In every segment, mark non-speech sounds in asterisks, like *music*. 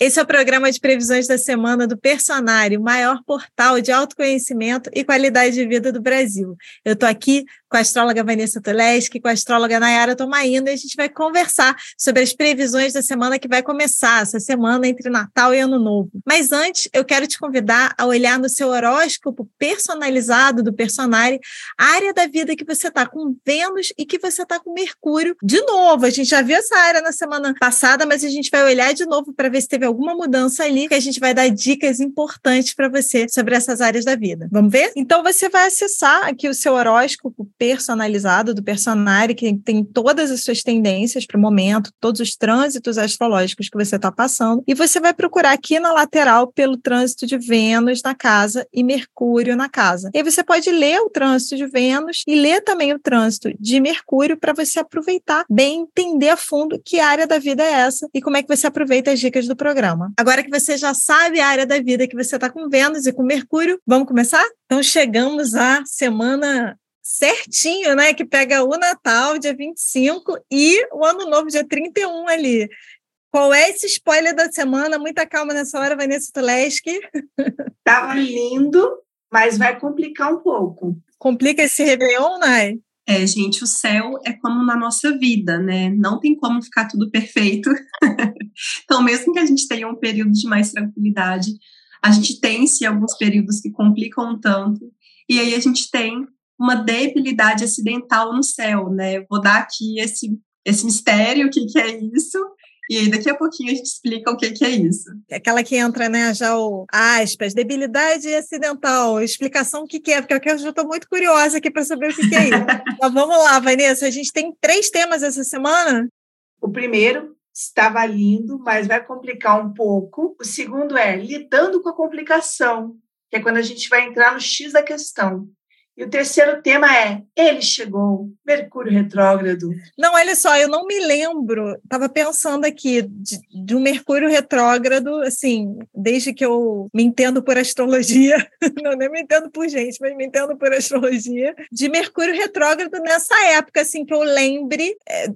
Esse é o programa de previsões da semana do Personário, maior portal de autoconhecimento e qualidade de vida do Brasil. Eu estou aqui com a astróloga Vanessa Tuleski, com a astróloga Nayara Tomaino, e a gente vai conversar sobre as previsões da semana que vai começar, essa semana entre Natal e Ano Novo. Mas antes, eu quero te convidar a olhar no seu horóscopo personalizado do Personário a área da vida que você está com Vênus e que você está com Mercúrio. De novo, a gente já viu essa área na semana passada, mas a gente vai olhar de novo para ver se teve alguma mudança ali, que a gente vai dar dicas importantes para você sobre essas áreas da vida. Vamos ver? Então você vai acessar aqui o seu horóscopo personalizado do personagem, que tem todas as suas tendências para o momento, todos os trânsitos astrológicos que você está passando, e você vai procurar aqui na lateral pelo trânsito de Vênus na casa e Mercúrio na casa. E aí você pode ler o trânsito de Vênus e ler também o trânsito de Mercúrio para você aproveitar bem, entender a fundo que área da vida é essa e como é que você aproveita as dicas do programa programa. Agora que você já sabe a área da vida que você está com Vênus e com Mercúrio, vamos começar? Então chegamos à semana certinho, né? Que pega o Natal, dia 25, e o Ano Novo, dia 31 ali. Qual é esse spoiler da semana? Muita calma nessa hora, Vanessa Tuleski. Tava lindo, mas vai complicar um pouco. Complica esse Réveillon, Nai? É, gente, o céu é como na nossa vida, né? Não tem como ficar tudo perfeito. *laughs* então, mesmo que a gente tenha um período de mais tranquilidade, a gente tem sim alguns períodos que complicam um tanto, e aí a gente tem uma debilidade acidental no céu, né? vou dar aqui esse, esse mistério, o que, que é isso, e aí, daqui a pouquinho, a gente explica o que, que é isso. Aquela que entra, né, já o aspas, debilidade acidental, explicação o que, que é, porque eu já estou muito curiosa aqui para saber o que, que é isso. *laughs* então, vamos lá, Vanessa, a gente tem três temas essa semana. O primeiro estava lindo, mas vai complicar um pouco. O segundo é lidando com a complicação, que é quando a gente vai entrar no X da questão. E o terceiro tema é Ele chegou, Mercúrio retrógrado. Não, olha só, eu não me lembro, estava pensando aqui de, de, um Mercúrio retrógrado, assim, desde que eu me entendo por astrologia, *laughs* não nem me entendo por gente, mas me entendo por astrologia, de Mercúrio retrógrado nessa época, assim, que eu lembre, é,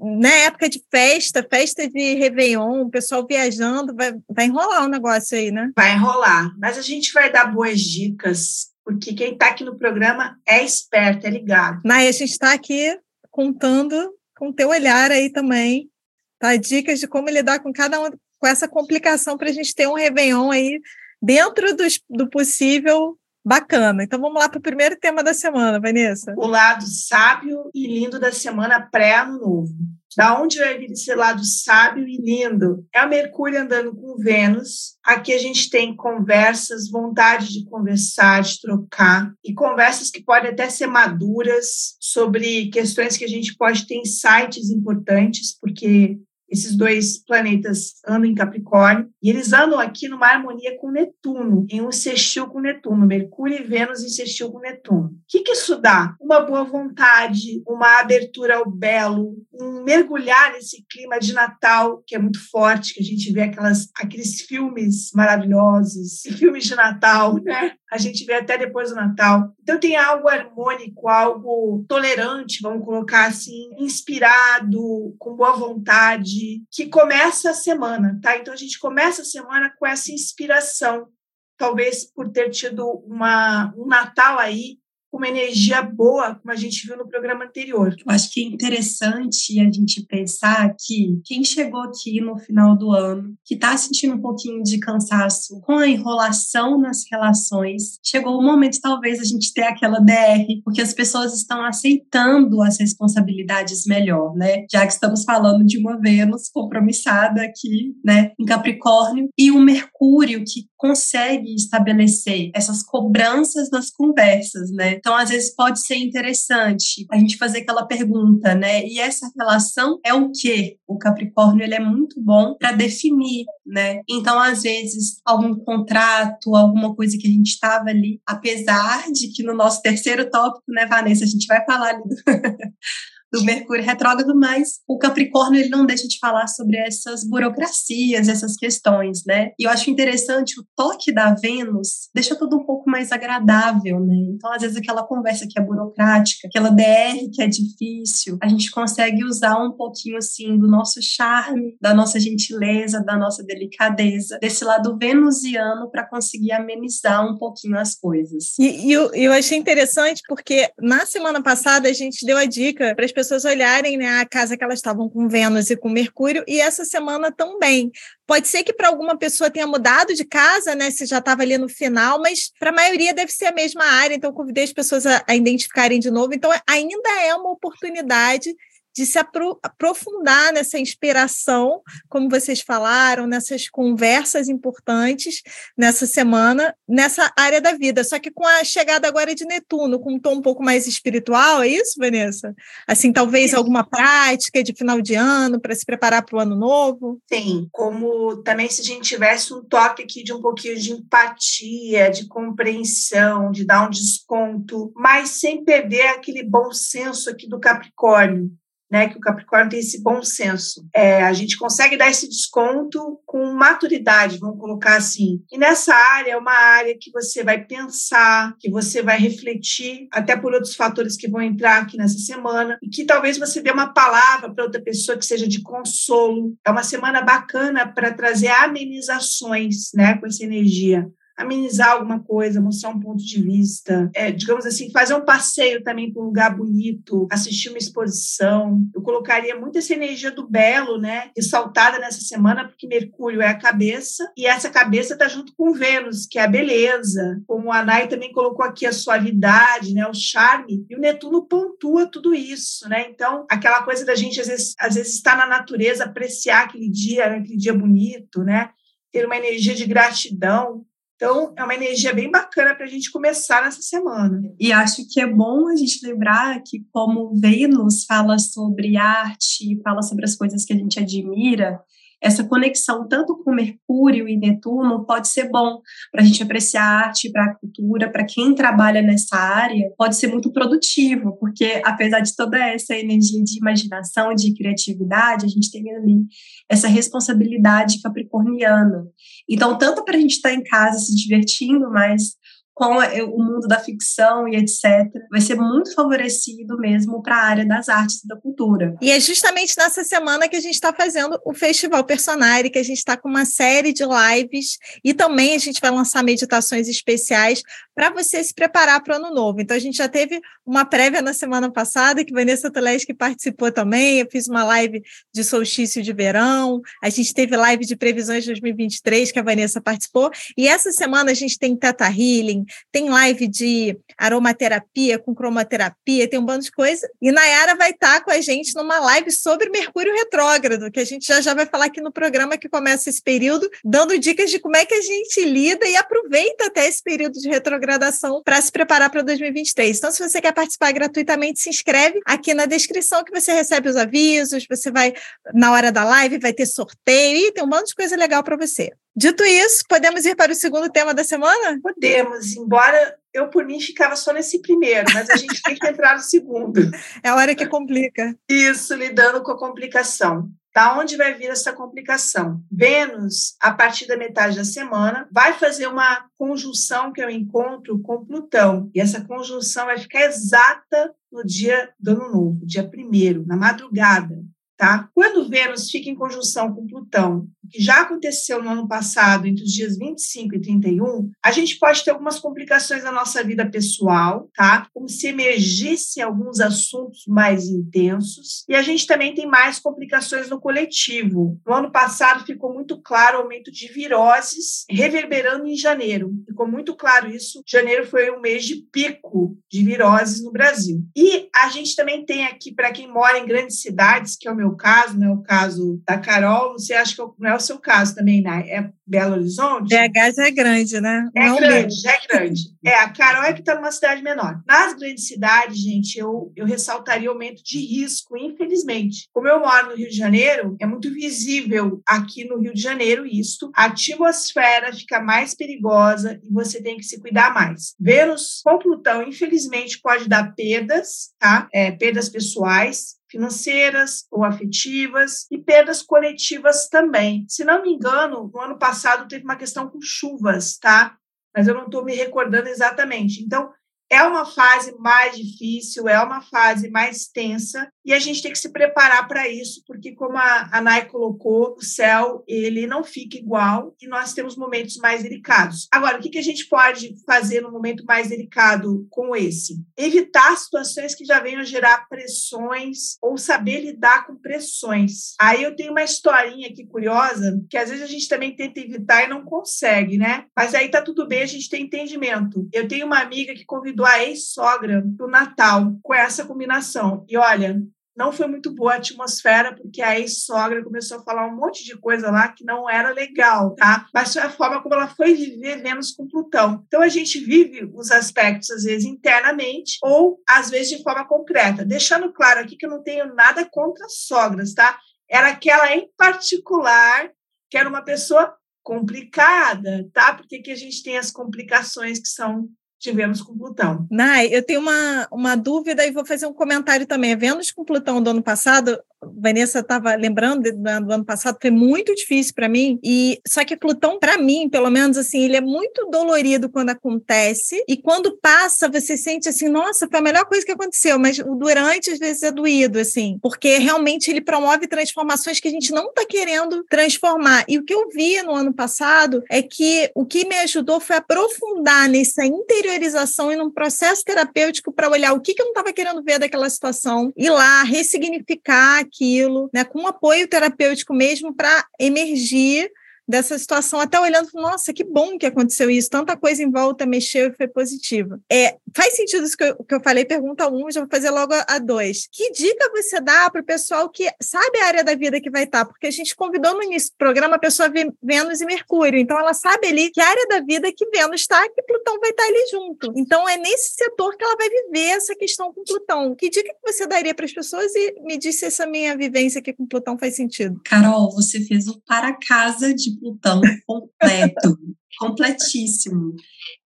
na época de festa, festa de Réveillon, o pessoal viajando, vai, vai enrolar o negócio aí, né? Vai enrolar, mas a gente vai dar boas dicas porque quem está aqui no programa é esperto, é ligado. Nai, a gente está aqui contando com o teu olhar aí também, tá? Dicas de como lidar com cada um, com essa complicação para a gente ter um Réveillon aí dentro dos, do possível bacana. Então vamos lá para o primeiro tema da semana, Vanessa. O lado sábio e lindo da semana pré-ano novo. Da onde vai vir esse lado sábio e lindo? É o Mercúrio andando com Vênus. Aqui a gente tem conversas, vontade de conversar, de trocar, e conversas que podem até ser maduras sobre questões que a gente pode ter insights importantes, porque esses dois planetas andam em Capricórnio e eles andam aqui numa harmonia com Netuno, em um sextil com Netuno, Mercúrio e Vênus em sextil com Netuno. O que, que isso dá? Uma boa vontade, uma abertura ao belo, um mergulhar nesse clima de Natal que é muito forte, que a gente vê aquelas, aqueles filmes maravilhosos, filmes de Natal, né? A gente vê até depois do Natal. Então tem algo harmônico, algo tolerante, vamos colocar assim, inspirado, com boa vontade que começa a semana, tá? Então a gente começa a semana com essa inspiração, talvez por ter tido uma, um Natal aí uma energia boa, como a gente viu no programa anterior. Eu acho que é interessante a gente pensar que quem chegou aqui no final do ano, que está sentindo um pouquinho de cansaço com a enrolação nas relações, chegou o momento talvez a gente ter aquela DR, porque as pessoas estão aceitando as responsabilidades melhor, né? Já que estamos falando de uma Vênus compromissada aqui, né, em Capricórnio, e o Mercúrio que consegue estabelecer essas cobranças nas conversas, né? Então, às vezes, pode ser interessante a gente fazer aquela pergunta, né? E essa relação é o quê? O Capricórnio, ele é muito bom para definir, né? Então, às vezes, algum contrato, alguma coisa que a gente estava ali, apesar de que no nosso terceiro tópico, né, Vanessa, a gente vai falar ali do *laughs* do Mercúrio retrógrado, mas o Capricórnio ele não deixa de falar sobre essas burocracias, essas questões, né? E eu acho interessante o toque da Vênus deixa tudo um pouco mais agradável, né? Então, às vezes aquela conversa que é burocrática, aquela DR que é difícil, a gente consegue usar um pouquinho assim do nosso charme, da nossa gentileza, da nossa delicadeza, desse lado venusiano para conseguir amenizar um pouquinho as coisas. E, e eu, eu achei interessante porque na semana passada a gente deu a dica para as pessoas olharem né, a casa que elas estavam com Vênus e com Mercúrio, e essa semana também. Pode ser que para alguma pessoa tenha mudado de casa, né? Se já estava ali no final, mas para a maioria deve ser a mesma área, então convidei as pessoas a, a identificarem de novo. Então, ainda é uma oportunidade de se apro aprofundar nessa inspiração, como vocês falaram, nessas conversas importantes nessa semana, nessa área da vida. Só que com a chegada agora de Netuno, com um tom um pouco mais espiritual, é isso, Vanessa? Assim, talvez alguma prática de final de ano para se preparar para o ano novo? Sim, como também se a gente tivesse um toque aqui de um pouquinho de empatia, de compreensão, de dar um desconto, mas sem perder aquele bom senso aqui do Capricórnio né, que o Capricórnio tem esse bom senso. É, a gente consegue dar esse desconto com maturidade, vamos colocar assim. E nessa área é uma área que você vai pensar, que você vai refletir, até por outros fatores que vão entrar aqui nessa semana, e que talvez você dê uma palavra para outra pessoa que seja de consolo. É uma semana bacana para trazer amenizações, né, com essa energia amenizar alguma coisa, mostrar um ponto de vista, é, digamos assim, fazer um passeio também para um lugar bonito, assistir uma exposição. Eu colocaria muito essa energia do belo, né, ressaltada nessa semana, porque Mercúrio é a cabeça e essa cabeça está junto com Vênus, que é a beleza. Como a Nai também colocou aqui a suavidade, né, o charme, e o Netuno pontua tudo isso, né? Então, aquela coisa da gente às vezes, às vezes estar na natureza, apreciar aquele dia, né, aquele dia bonito, né? Ter uma energia de gratidão. Então, é uma energia bem bacana para a gente começar nessa semana. E acho que é bom a gente lembrar que, como Vênus fala sobre arte, fala sobre as coisas que a gente admira, essa conexão tanto com Mercúrio e Netuno pode ser bom para a gente apreciar a arte, para a cultura, para quem trabalha nessa área, pode ser muito produtivo, porque apesar de toda essa energia de imaginação, de criatividade, a gente tem ali essa responsabilidade capricorniana. Então, tanto para a gente estar tá em casa se divertindo, mas com o mundo da ficção e etc., vai ser muito favorecido mesmo para a área das artes e da cultura. E é justamente nessa semana que a gente está fazendo o Festival Personari, que a gente está com uma série de lives e também a gente vai lançar meditações especiais para você se preparar para o ano novo. Então, a gente já teve uma prévia na semana passada, que Vanessa Tuleschi participou também. Eu fiz uma live de solstício de verão, a gente teve live de previsões de 2023, que a Vanessa participou. E essa semana a gente tem Teta Healing, tem live de aromaterapia com cromoterapia, tem um bando de coisa. E Nayara vai estar com a gente numa live sobre Mercúrio retrógrado, que a gente já já vai falar aqui no programa que começa esse período, dando dicas de como é que a gente lida e aproveita até esse período de retrogradação para se preparar para 2023. Então, se você quer participar gratuitamente, se inscreve aqui na descrição que você recebe os avisos, você vai na hora da live, vai ter sorteio e tem um monte de coisa legal para você. Dito isso, podemos ir para o segundo tema da semana? Podemos, embora eu, por mim, ficava só nesse primeiro, mas a gente tem que entrar no segundo. *laughs* É a hora que complica. Isso, lidando com a complicação. Da onde vai vir essa complicação? Vênus, a partir da metade da semana, vai fazer uma conjunção, que um encontro com Plutão. E essa conjunção vai ficar exata no dia do Ano Novo, dia primeiro, na madrugada. Tá? Quando Vênus fica em conjunção com Plutão, que já aconteceu no ano passado, entre os dias 25 e 31, a gente pode ter algumas complicações na nossa vida pessoal, tá? Como se emergissem alguns assuntos mais intensos, e a gente também tem mais complicações no coletivo. No ano passado ficou muito claro o aumento de viroses reverberando em janeiro. Ficou muito claro isso. Janeiro foi um mês de pico de viroses no Brasil. E a gente também tem aqui, para quem mora em grandes cidades, que é o meu caso, não é o caso da Carol, sei, acho que não é o seu caso também, né? É Belo Horizonte. BH já é grande, né? É Não grande, já é grande. É, a Carol é que está numa cidade menor. Nas grandes cidades, gente, eu, eu ressaltaria o aumento de risco, infelizmente. Como eu moro no Rio de Janeiro, é muito visível aqui no Rio de Janeiro isto. A atmosfera fica mais perigosa e você tem que se cuidar mais. Vênus com Plutão, infelizmente, pode dar perdas, tá? É, perdas pessoais, financeiras ou afetivas e perdas coletivas também. Se não me engano, no ano passado teve uma questão com chuvas, tá? Mas eu não estou me recordando exatamente. Então, é uma fase mais difícil, é uma fase mais tensa e a gente tem que se preparar para isso, porque como a, Nai colocou, o céu ele não fica igual e nós temos momentos mais delicados. Agora, o que, que a gente pode fazer no momento mais delicado como esse? Evitar situações que já venham a gerar pressões ou saber lidar com pressões. Aí eu tenho uma historinha aqui curiosa, que às vezes a gente também tenta evitar e não consegue, né? Mas aí tá tudo bem, a gente tem entendimento. Eu tenho uma amiga que convidou a ex-sogra para o Natal com essa combinação. E olha, não foi muito boa a atmosfera, porque a ex-sogra começou a falar um monte de coisa lá que não era legal, tá? Mas foi a forma como ela foi viver Vênus com Plutão. Então a gente vive os aspectos, às vezes, internamente, ou às vezes de forma concreta. Deixando claro aqui que eu não tenho nada contra sogras, tá? Era aquela em particular que era uma pessoa complicada, tá? Porque que a gente tem as complicações que são tivemos com Plutão. Nai, eu tenho uma, uma dúvida e vou fazer um comentário também. A Vênus com Plutão do ano passado Vanessa estava lembrando do, ano passado, foi muito difícil para mim. E só que Plutão, para mim, pelo menos assim, ele é muito dolorido quando acontece e quando passa, você sente assim, nossa, foi a melhor coisa que aconteceu. Mas o durante às vezes é doído, assim, porque realmente ele promove transformações que a gente não está querendo transformar. E o que eu vi no ano passado é que o que me ajudou foi aprofundar nessa interiorização e num processo terapêutico para olhar o que, que eu não estava querendo ver daquela situação, ir lá ressignificar aquilo, né, com um apoio terapêutico mesmo para emergir dessa situação, até olhando, nossa, que bom que aconteceu isso, tanta coisa em volta mexeu e foi positiva. É, faz sentido isso que eu, que eu falei, pergunta um, já vou fazer logo a, a dois. Que dica você dá para o pessoal que sabe a área da vida que vai estar? Tá? Porque a gente convidou no início do programa a pessoa Vênus e Mercúrio, então ela sabe ali que área da vida que Vênus está, que Plutão vai estar tá ali junto. Então é nesse setor que ela vai viver essa questão com Plutão. Que dica que você daria para as pessoas e me disse se essa minha vivência aqui com Plutão faz sentido? Carol, você fez o para casa de Plutão completo, *laughs* completíssimo.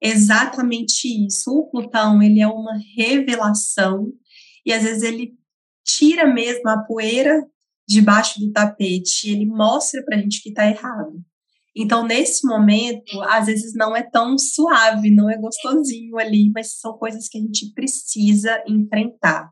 Exatamente isso. O Plutão, ele é uma revelação e às vezes ele tira mesmo a poeira debaixo do tapete, ele mostra para a gente que está errado. Então, nesse momento, às vezes não é tão suave, não é gostosinho ali, mas são coisas que a gente precisa enfrentar.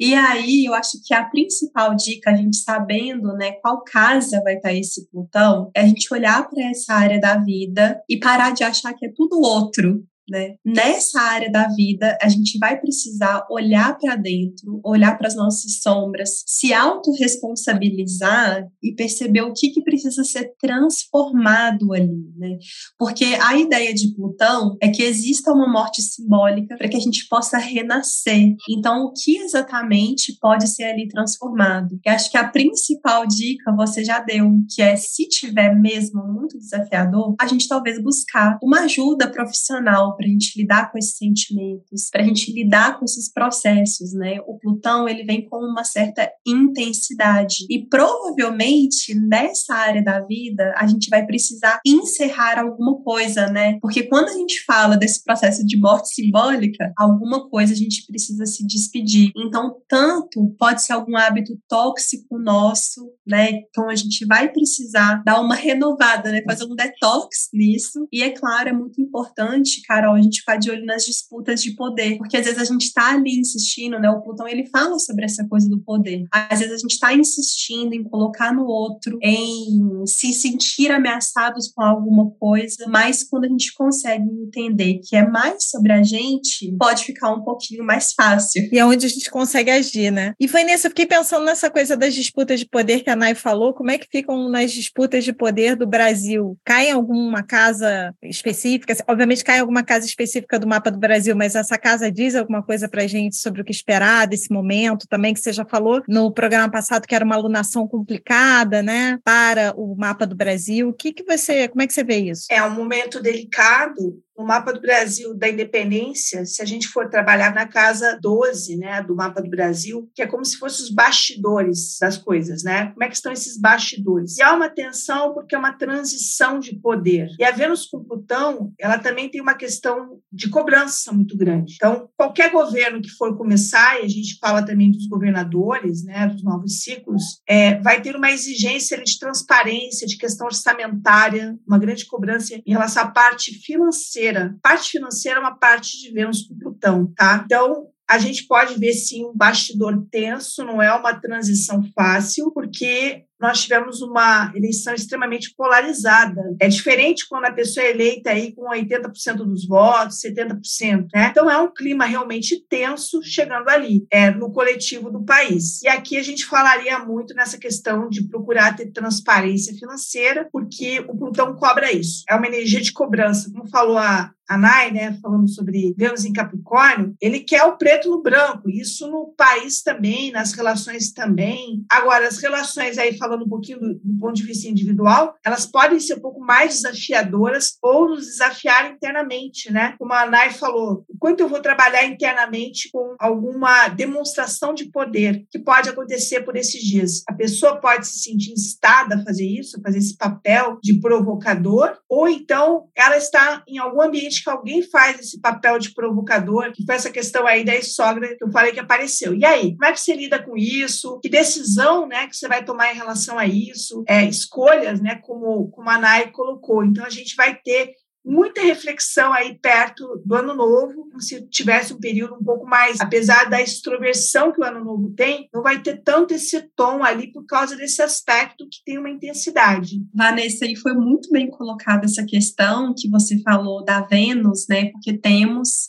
E aí, eu acho que a principal dica, a gente sabendo, né, qual casa vai estar esse Plutão, é a gente olhar para essa área da vida e parar de achar que é tudo outro, né? Nessa área da vida, a gente vai precisar olhar para dentro, olhar para as nossas sombras, se autorresponsabilizar e perceber o que, que precisa ser transformado ali, né? Porque a ideia de Plutão é que exista uma morte simbólica para que a gente possa renascer. Então, o que exatamente pode ser ali transformado? Eu acho que a principal dica você já deu, que é se tiver mesmo muito desafiador, a gente talvez buscar uma ajuda profissional para a gente lidar com esses sentimentos, para a gente lidar com esses processos, né? O Plutão ele vem com uma certa intensidade e provavelmente nessa área da vida a gente vai precisar encerrar alguma coisa, né? Porque quando a gente fala desse processo de morte simbólica, alguma coisa a gente precisa se despedir. Então, tanto pode ser algum hábito tóxico nosso, né? Então a gente vai precisar dar uma renovada, né? Fazer um detox nisso. E é claro, é muito importante, cara A gente ficar de olho nas disputas de poder, porque às vezes a gente está ali insistindo, né? O Plutão ele fala sobre essa coisa do poder. Às vezes a gente está insistindo em colocar no outro, em se sentir ameaçados com alguma coisa, mas quando a gente consegue entender que é mais sobre a gente, pode ficar um pouquinho mais fácil. E é onde a gente consegue agir, né? E Vanessa, eu fiquei pensando nessa coisa das disputas de poder que a Nai falou, como é que ficam nas disputas de poder do Brasil? Cai em alguma casa específica? Obviamente cai em alguma casa casa específica do mapa do Brasil, mas essa casa diz alguma coisa para a gente sobre o que esperar desse momento também, que você já falou no programa passado que era uma alunação complicada, né, para o mapa do Brasil. O que, que você, como é que você vê isso? É um momento delicado no mapa do Brasil da independência, se a gente for trabalhar na casa 12, né, do mapa do Brasil, que é como se fossem os bastidores das coisas, né? Como é que estão esses bastidores? E há uma tensão porque é uma transição de poder. E a Vênus com Plutão, ela também tem uma questão de cobrança muito grande. Então, qualquer governo que for começar, e a gente fala também dos governadores, né, dos novos ciclos, é, vai ter uma exigência de transparência, de questão orçamentária, uma grande cobrança em relação à parte financeira financeira. Parte financeira é uma parte de Vênus com Plutão, tá? Então, a gente pode ver sim um bastidor tenso, não é uma transição fácil, porque nós tivemos uma eleição extremamente polarizada. É diferente quando a pessoa é eleita aí com 80% dos votos, 70%, né? Então é um clima realmente tenso chegando ali, é, no coletivo do país. E aqui a gente falaria muito nessa questão de procurar ter transparência financeira, porque o Plutão cobra isso. É uma energia de cobrança, como falou a a Nai, né, falando sobre Vênus em Capricórnio, ele quer o preto no branco, isso no país também, nas relações também. Agora, as relações aí, falando um pouquinho do, do, ponto de vista individual, elas podem ser um pouco mais desafiadoras ou nos desafiar internamente, né? Como a Nai falou, o quanto eu vou trabalhar internamente com alguma demonstração de poder que pode acontecer por esses dias. A pessoa pode se sentir instada a fazer isso, fazer esse papel de provocador, ou então ela está em algum ambiente que alguém faz esse papel de provocador, que foi essa questão aí da sogra que eu falei que apareceu. E aí, como é que você lida com isso? Que decisão, né, que você vai tomar em relação a isso, é, escolhas, né, como, como a Nai colocou. Então, a gente vai ter muita reflexão aí perto do ano novo, como se tivesse um período um pouco mais, apesar da extroversão que o ano novo tem, não vai ter tanto esse tom ali por causa desse aspecto que tem uma intensidade. Vanessa, aí foi muito bem colocada essa questão que você falou da Vênus, né? Porque temos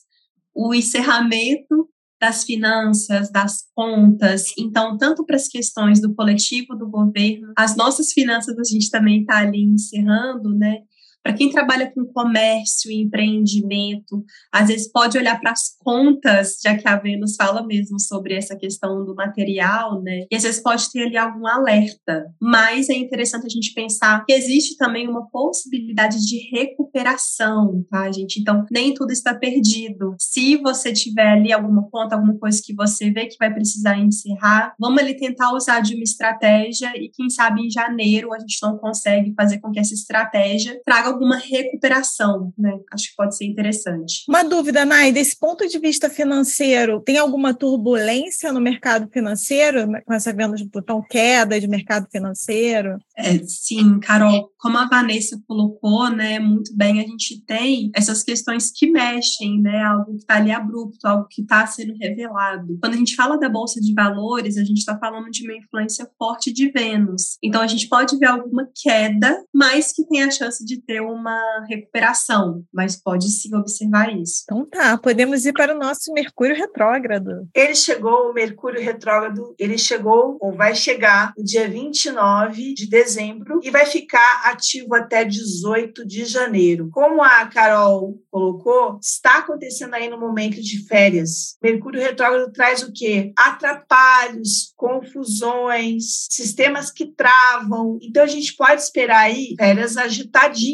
o encerramento das finanças, das contas. Então, tanto para as questões do coletivo, do governo, as nossas finanças a gente também está ali encerrando, né? Para quem trabalha com comércio e empreendimento, às vezes pode olhar para as contas, já que a Vênus fala mesmo sobre essa questão do material, né? E às vezes pode ter ali algum alerta. Mas é interessante a gente pensar que existe também uma possibilidade de recuperação, tá, gente? Então, nem tudo está perdido. Se você tiver ali alguma conta, alguma coisa que você vê que vai precisar encerrar, vamos ali tentar usar de uma estratégia e quem sabe em janeiro a gente não consegue fazer com que essa estratégia traga alguma recuperação, né? Acho que pode ser interessante. Uma dúvida, Nai, desse ponto de vista financeiro, tem alguma turbulência no mercado financeiro, com essa venda de Plutão, queda de mercado financeiro? É, sim, Carol, como a Vanessa colocou, né, muito bem, a gente tem essas questões que mexem, né, algo que está ali abrupto, algo que está sendo revelado. Quando a gente fala da Bolsa de Valores, a gente está falando de uma influência forte de Vênus. Então, a gente pode ver alguma queda, mas que tem a chance de ter uma recuperação, mas pode sim observar isso. Então tá, podemos ir para o nosso Mercúrio retrógrado. Ele chegou, o Mercúrio retrógrado, ele chegou ou vai chegar no dia 29 de dezembro e vai ficar ativo até 18 de janeiro. Como a Carol colocou, está acontecendo aí no momento de férias. Mercúrio retrógrado traz o quê? Atrapalhos, confusões, sistemas que travam. Então a gente pode esperar aí férias agitadinhas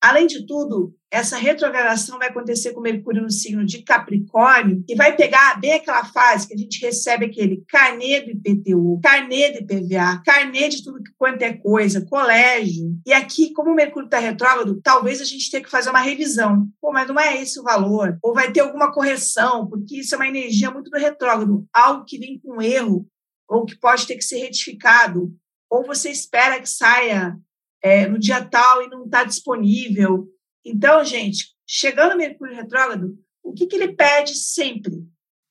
Além de tudo, essa retrogradação vai acontecer com Mercúrio no signo de Capricórnio e vai pegar bem aquela fase que a gente recebe aquele carnê do IPTU, carnê do IPVA, carnê de tudo quanto é coisa, colégio. E aqui, como o Mercúrio está retrógrado, talvez a gente tenha que fazer uma revisão. Pô, mas não é esse o valor. Ou vai ter alguma correção, porque isso é uma energia muito do retrógrado, algo que vem com erro, ou que pode ter que ser retificado. Ou você espera que saia é, no dia tal e não está disponível. Então, gente, chegando o Mercúrio retrógrado, o que, que ele pede sempre?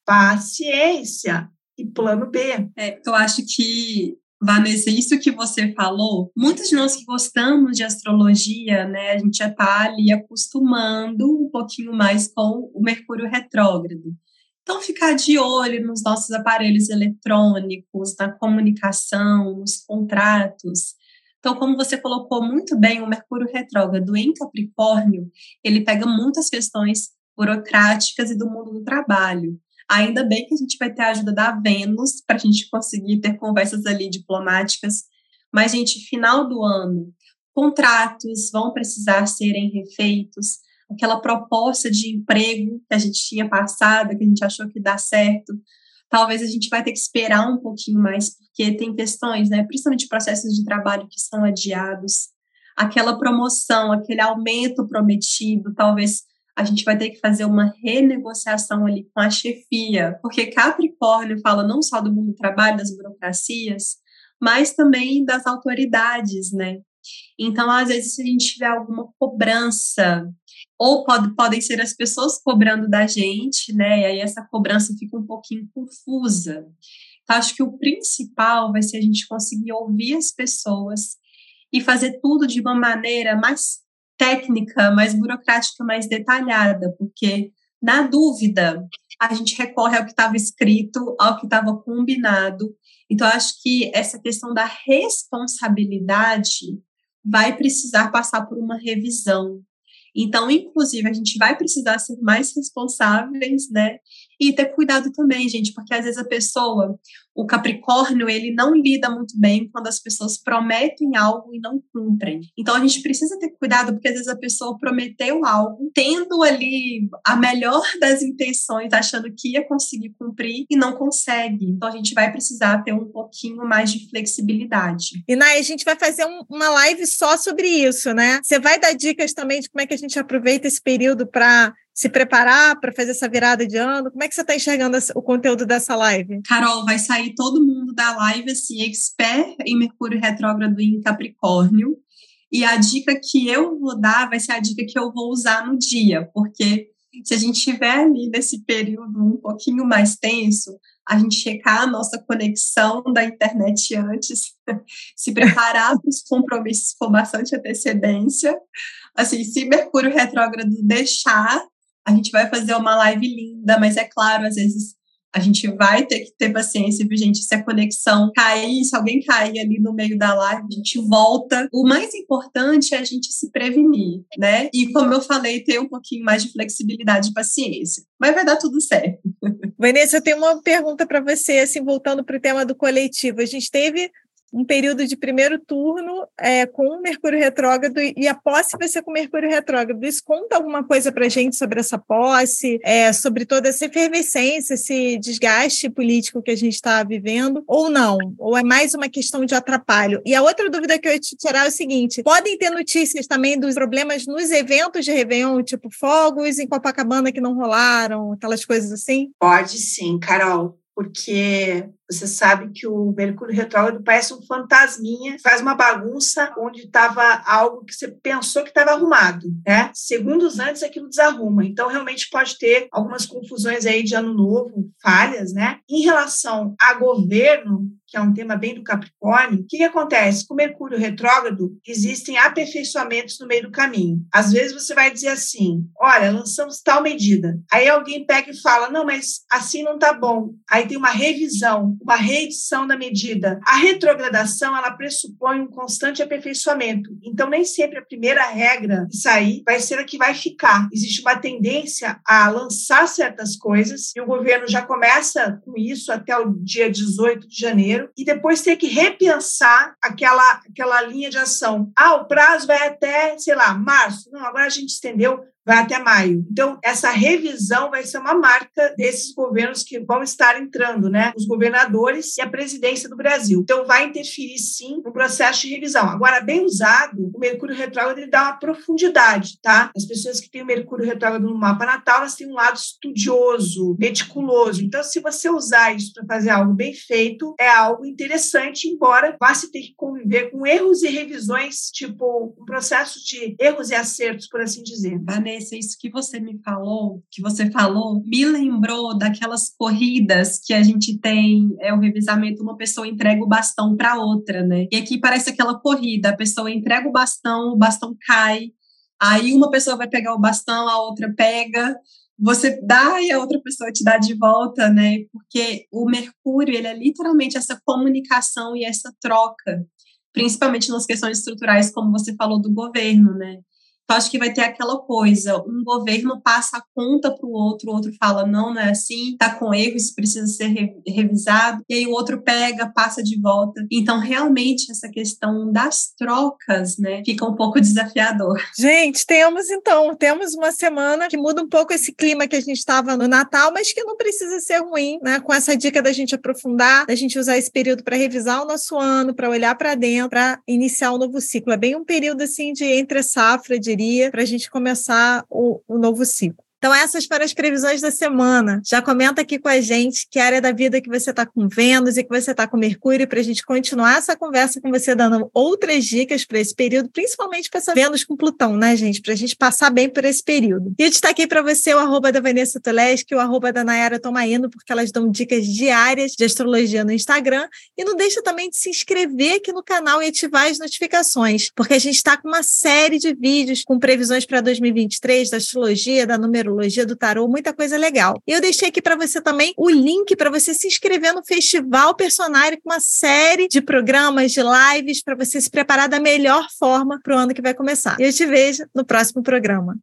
Paciência e plano B. É, eu acho que Vanessa, isso que você falou, muitos de nós que gostamos de astrologia, né, a gente já está ali acostumando um pouquinho mais com o Mercúrio retrógrado. Então, ficar de olho nos nossos aparelhos eletrônicos, na comunicação, nos contratos, então, como você colocou muito bem, o Mercúrio retrógrado em Capricórnio, ele pega muitas questões burocráticas e do mundo do trabalho. Ainda bem que a gente vai ter a ajuda da Vênus para a gente conseguir ter conversas ali diplomáticas. Mas, gente, final do ano, contratos vão precisar serem refeitos. Aquela proposta de emprego que a gente tinha passado, que a gente achou que dá certo, talvez a gente vai ter que esperar um pouquinho mais, porque tem questões, né, principalmente processos de trabalho que são adiados. Aquela promoção, aquele aumento prometido, talvez a gente vai ter que fazer uma renegociação ali com a chefia, porque Capricórnio fala não só do mundo do trabalho, das burocracias, mas também das autoridades, né? Então, às vezes, se a gente tiver alguma cobrança, ou pode, podem ser as pessoas cobrando da gente, né? E aí essa cobrança fica um pouquinho confusa. Então, acho que o principal vai ser a gente conseguir ouvir as pessoas e fazer tudo de uma maneira mais técnica, mais burocrática, mais detalhada, porque na dúvida a gente recorre ao que estava escrito, ao que estava combinado. Então acho que essa questão da responsabilidade vai precisar passar por uma revisão. Então, inclusive, a gente vai precisar ser mais responsáveis, né? E ter cuidado também, gente, porque às vezes a pessoa, o Capricórnio, ele não lida muito bem quando as pessoas prometem algo e não cumprem. Então a gente precisa ter cuidado, porque às vezes a pessoa prometeu algo, tendo ali a melhor das intenções, achando que ia conseguir cumprir e não consegue. Então a gente vai precisar ter um pouquinho mais de flexibilidade. E Nai, a gente vai fazer um, uma live só sobre isso, né? Você vai dar dicas também de como é que a gente aproveita esse período para se preparar para fazer essa virada de ano? Como é que você está enxergando o conteúdo dessa live? Carol, vai sair todo mundo da live assim, expert em Mercúrio retrógrado em Capricórnio. E a dica que eu vou dar vai ser a dica que eu vou usar no dia, porque se a gente estiver ali nesse período um pouquinho mais tenso, a gente checar a nossa conexão da internet antes, *laughs* se preparar para os compromissos com bastante antecedência. Assim, se Mercúrio retrógrado deixar, a gente vai fazer uma live linda, mas é claro, às vezes a gente vai ter que ter paciência, viu, gente? Se a conexão cair, se alguém cair ali no meio da live, a gente volta. O mais importante é a gente se prevenir, né? E como eu falei, ter um pouquinho mais de flexibilidade e paciência. Mas vai dar tudo certo. Vanessa, eu tenho uma pergunta para você, assim, voltando para o tema do coletivo. A gente teve um período de primeiro turno é, com o Mercúrio retrógrado e a posse vai ser com o Mercúrio retrógrado. Isso conta alguma coisa para gente sobre essa posse, é, sobre toda essa efervescência, esse desgaste político que a gente está vivendo, ou não? Ou é mais uma questão de atrapalho? E a outra dúvida que eu ia te tirar é o seguinte: podem ter notícias também dos problemas nos eventos de Réveillon, tipo fogos em Copacabana que não rolaram, aquelas coisas assim? Pode sim, Carol porque você sabe que o Mercúrio retrógrado parece um fantasminha, faz uma bagunça onde estava algo que você pensou que estava arrumado, né? Segundos antes aquilo desarruma. Então realmente pode ter algumas confusões aí de ano novo, falhas, né? Em relação a governo, que é um tema bem do Capricórnio, o que, que, acontece? Com Mercúrio retrógrado, existem aperfeiçoamentos no meio do caminho. Às vezes você vai dizer assim: olha, lançamos tal medida. Aí alguém pega e fala: não, mas assim não está bom. Aí tem uma revisão, uma reedição da medida. A retrogradação, ela pressupõe um constante aperfeiçoamento. Então, nem sempre a primeira regra que sair vai ser a que vai ficar. Existe uma tendência a lançar certas coisas e o governo já começa com isso até o dia 18 de janeiro e depois ter que repensar aquela, aquela linha de ação. Ah, o prazo vai até, sei lá, março. Não, agora a gente estendeu vai até maio. Então, essa revisão vai ser uma marca desses governos que vão estar entrando, né? Os governadores e a presidência do Brasil. Então, vai interferir sim no processo de revisão. Agora, bem usado, o Mercúrio retrógrado ele dá uma profundidade, tá? As pessoas que têm o Mercúrio retrógrado no mapa natal, elas têm um lado estudioso, meticuloso. Então, se você usar isso para fazer algo bem feito, é algo interessante, embora vá se ter que conviver com erros e revisões, tipo um processo de erros e acertos, por assim dizer. Vanessa, Vanessa, isso que você me falou, que você falou, me lembrou daquelas corridas que a gente tem, é o revisamento, uma pessoa entrega o bastão para outra, né? E aqui parece aquela corrida, a pessoa entrega o bastão, o bastão cai, aí uma pessoa vai pegar o bastão, a outra pega, você dá e a outra pessoa te dá de volta, né? Porque o Mercúrio, ele é literalmente essa comunicação e essa troca, principalmente nas questões estruturais, como você falou do governo, né? Então, acho que vai ter aquela coisa: um governo passa a conta para o outro, o outro fala, não, não é assim, está com erro, isso precisa ser re revisado, e aí o outro pega, passa de volta. Então, realmente, essa questão das trocas, né, fica um pouco desafiador. Gente, temos então, temos uma semana que muda um pouco esse clima que a gente estava no Natal, mas que não precisa ser ruim, né? Com essa dica da gente aprofundar, da gente usar esse período para revisar o nosso ano, para olhar para dentro, para iniciar um novo ciclo. É bem um período assim de entre safra, diria, para a gente começar o, o novo ciclo. Então, essas para as previsões da semana. Já comenta aqui com a gente que área da vida que você está com Vênus e que você está com Mercúrio, para a gente continuar essa conversa com você, dando outras dicas para esse período, principalmente para essa Vênus com Plutão, né, gente? Para a gente passar bem por esse período. E eu destaquei para você o arroba da Vanessa Toleski e o arroba da Nayara Tomaino, porque elas dão dicas diárias de astrologia no Instagram. E não deixa também de se inscrever aqui no canal e ativar as notificações, porque a gente está com uma série de vídeos com previsões para 2023 da astrologia, da numerologia numerologia do tarô, muita coisa legal. Eu deixei aqui para você também o link para você se inscrever no Festival Personário com uma série de programas, de lives para você se preparar da melhor forma para o ano que vai começar. Eu te vejo no próximo programa.